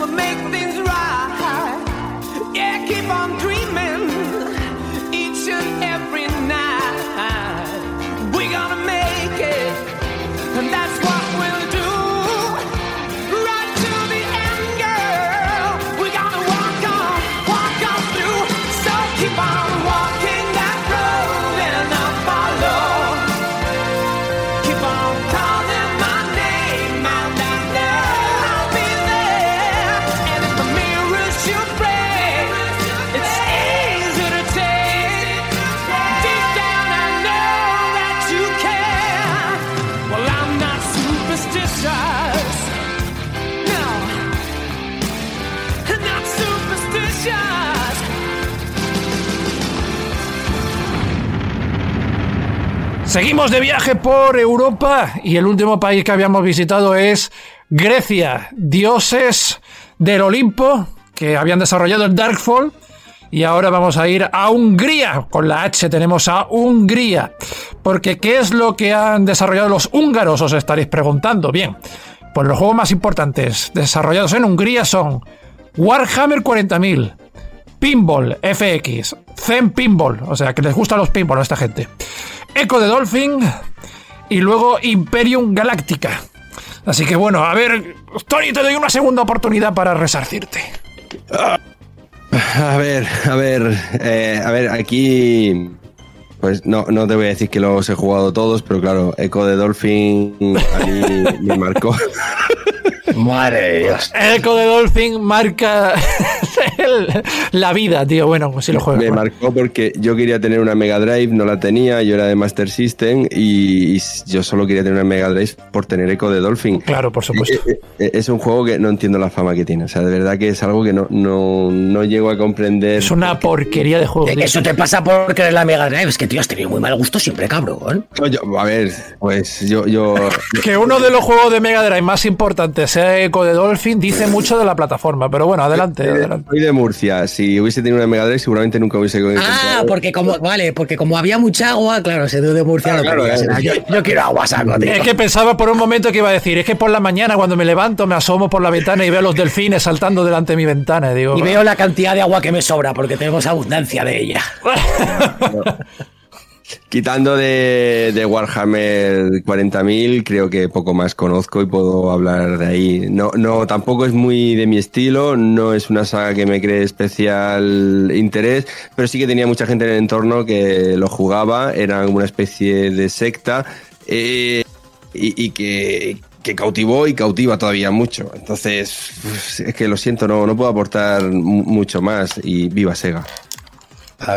gonna make things Seguimos de viaje por Europa y el último país que habíamos visitado es Grecia, dioses del Olimpo que habían desarrollado el Darkfall y ahora vamos a ir a Hungría. Con la H tenemos a Hungría. Porque ¿qué es lo que han desarrollado los húngaros? Os estaréis preguntando. Bien, pues los juegos más importantes desarrollados en Hungría son Warhammer 40.000, Pinball FX, Zen Pinball, o sea que les gustan los pinball a esta gente. Echo de Dolphin y luego Imperium Galactica. Así que bueno, a ver, Tony, te doy una segunda oportunidad para resarcirte. A ver, a ver, eh, a ver, aquí pues no, no te voy a decir que los he jugado todos, pero claro, Echo de Dolphin a mí me marcó. Madre de Dios. Echo de Dolphin marca la vida, tío. Bueno, pues si lo juego. Me marcó porque yo quería tener una Mega Drive, no la tenía, yo era de Master System y, yo solo quería tener una Mega Drive por tener Echo de Dolphin. Claro, por supuesto. Es un juego que no entiendo la fama que tiene. O sea, de verdad que es algo que no, no, no llego a comprender. Es una porquería de juego. Eso te pasa por querer la Mega Drive. Es que, tío, has tenido muy mal gusto siempre, cabrón. a ver, pues yo. yo... que uno de los juegos de Mega Drive más importantes sea Echo de Dolphin dice mucho de la plataforma. Pero bueno, adelante. adelante. Soy de Murcia. Si hubiese tenido una Mega Drive, seguramente nunca hubiese Ah, porque como, vale, porque como había mucha agua, claro, se dio de Murcia. Ah, yo, quiero agua, saco, tío. Es que pensaba por un momento que iba a decir, es que por la mañana cuando me levanto me asomo por la ventana y veo a los delfines saltando delante de mi ventana. Y, digo, y veo la cantidad de agua que me sobra porque tenemos abundancia de ella. Quitando de, Warhammer 40.000, creo que poco más conozco y puedo hablar de ahí. No, no, tampoco es muy de mi estilo, no es una saga que me cree especial interés, pero sí que tenía mucha gente en el entorno que lo jugaba, era una especie de secta eh, y, que, que cautivó y cautiva todavía mucho. Entonces, es que lo siento, no, no puedo aportar mucho más y viva Sega.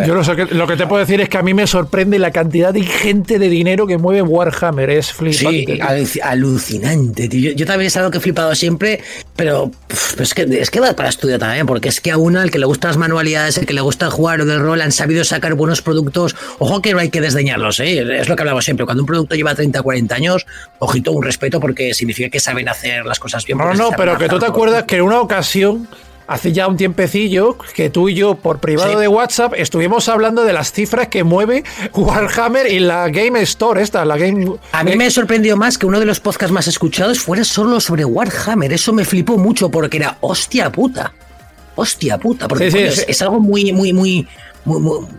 Yo lo, que, lo que te puedo decir es que a mí me sorprende la cantidad de gente de dinero que mueve Warhammer. Es flipante. Sí, alucinante. Tío. Yo, también es algo que he flipado siempre, pero, es, que, es que va para estudio también, porque es que a uno, al que le gustan las manualidades, el que le gusta jugar del rol, han sabido sacar buenos productos. Ojo que no hay que desdeñarlos, ¿eh? es lo que hablamos siempre. Cuando un producto lleva 30, 40 años, ojito, un respeto porque significa que saben hacer las cosas bien. No, no, pero que tú te acuerdas que en una ocasión hace ya un tiempecillo que tú y yo por privado de WhatsApp estuvimos hablando de las cifras que mueve Warhammer y la Game Store esta, la Game... A mí me sorprendió más que uno de los podcasts más escuchados fuera solo sobre Warhammer. Eso me flipó mucho porque era hostia puta. Hostia puta, porque es, algo muy, muy, muy,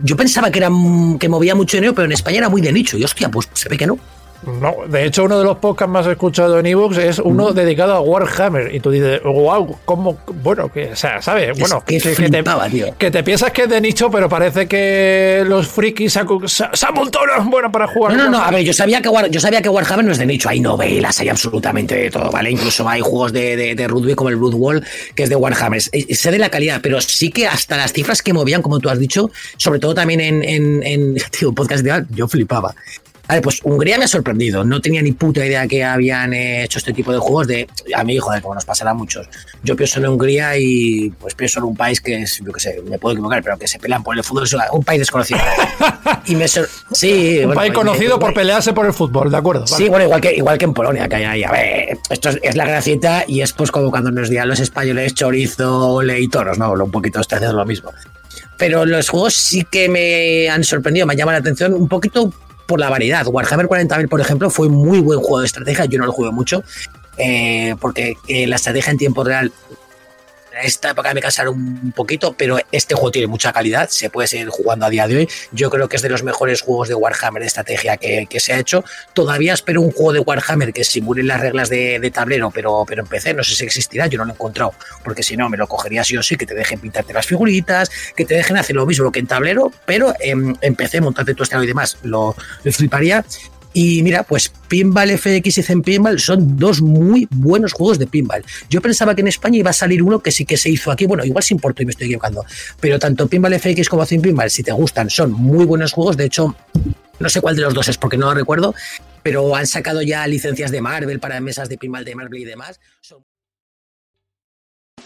Yo pensaba que era que movía mucho dinero, pero en España era muy de nicho. Y hostia, pues se ve que no. No, de hecho, uno de los podcasts más escuchados en ebooks es uno mm. dedicado a Warhammer. Y tú dices, wow, ¿cómo? Bueno, que, o sea, ¿sabes? Bueno, que, te, que, te, piensas que es de nicho, pero parece que los frikis se, han montado bueno para jugar. No, no, no, a ver, yo sabía, que yo sabía que Warhammer no es de nicho. Hay novelas, hay absolutamente de todo, ¿vale? Incluso hay juegos de, de, de rugby como el Blood Wall, que es de Warhammer. Sé de la calidad, pero sí que hasta las cifras que movían, como tú has dicho, sobre todo también en, en, en tío, podcast de yo flipaba. Ver, pues Hungría me ha sorprendido. No tenía ni puta idea que habían hecho este tipo de juegos de. A mí, joder, como nos pasará a muchos. Yo pienso en Hungría y pues pienso en un país que es, yo qué sé, me puedo equivocar, pero que se pelean por el fútbol. Es un país desconocido. y me Sí. Un país conocido por pelearse por el fútbol, ¿de acuerdo? Sí, bueno, igual que, igual que en Polonia, que hay ahí. A ver, esto es, la gracieta y es pues como cuando nos digan los españoles chorizo, le y toros, ¿no? Un poquito este es lo mismo pero los juegos sí que me han sorprendido, me llaman la atención un poquito por la variedad. Warhammer 40.000, por ejemplo, fue muy buen juego de estrategia. Yo no lo jugué mucho, eh, porque eh, la estrategia en tiempo real esta época me cansaron un poquito, pero este juego tiene mucha calidad, se puede seguir jugando a día de hoy. Yo creo que es de los mejores juegos de Warhammer de estrategia que, se ha hecho. Todavía espero un juego de Warhammer que simule las reglas de, tablero, pero, pero en PC no sé si existirá, yo no lo he encontrado, porque si no me lo cogería sí o sí, que te dejen pintarte las figuritas, que te dejen hacer lo mismo que en tablero, pero en PC, montarte tu estado y demás, lo, lo fliparía. Y mira, pues Pinball FX y Zen Pinball son dos muy buenos juegos de pinball. Yo pensaba que en España iba a salir uno que sí que se hizo aquí. Bueno, igual se importó y me estoy equivocando. Pero tanto Pinball FX como Zen Pinball, si te gustan, son muy buenos juegos. De hecho, no sé cuál de los dos es porque no lo recuerdo. Pero han sacado ya licencias de Marvel para mesas de pinball de Marvel y demás.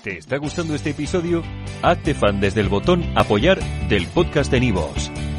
¿Te está gustando este episodio? Hazte fan desde el botón Apoyar del podcast de Nivos.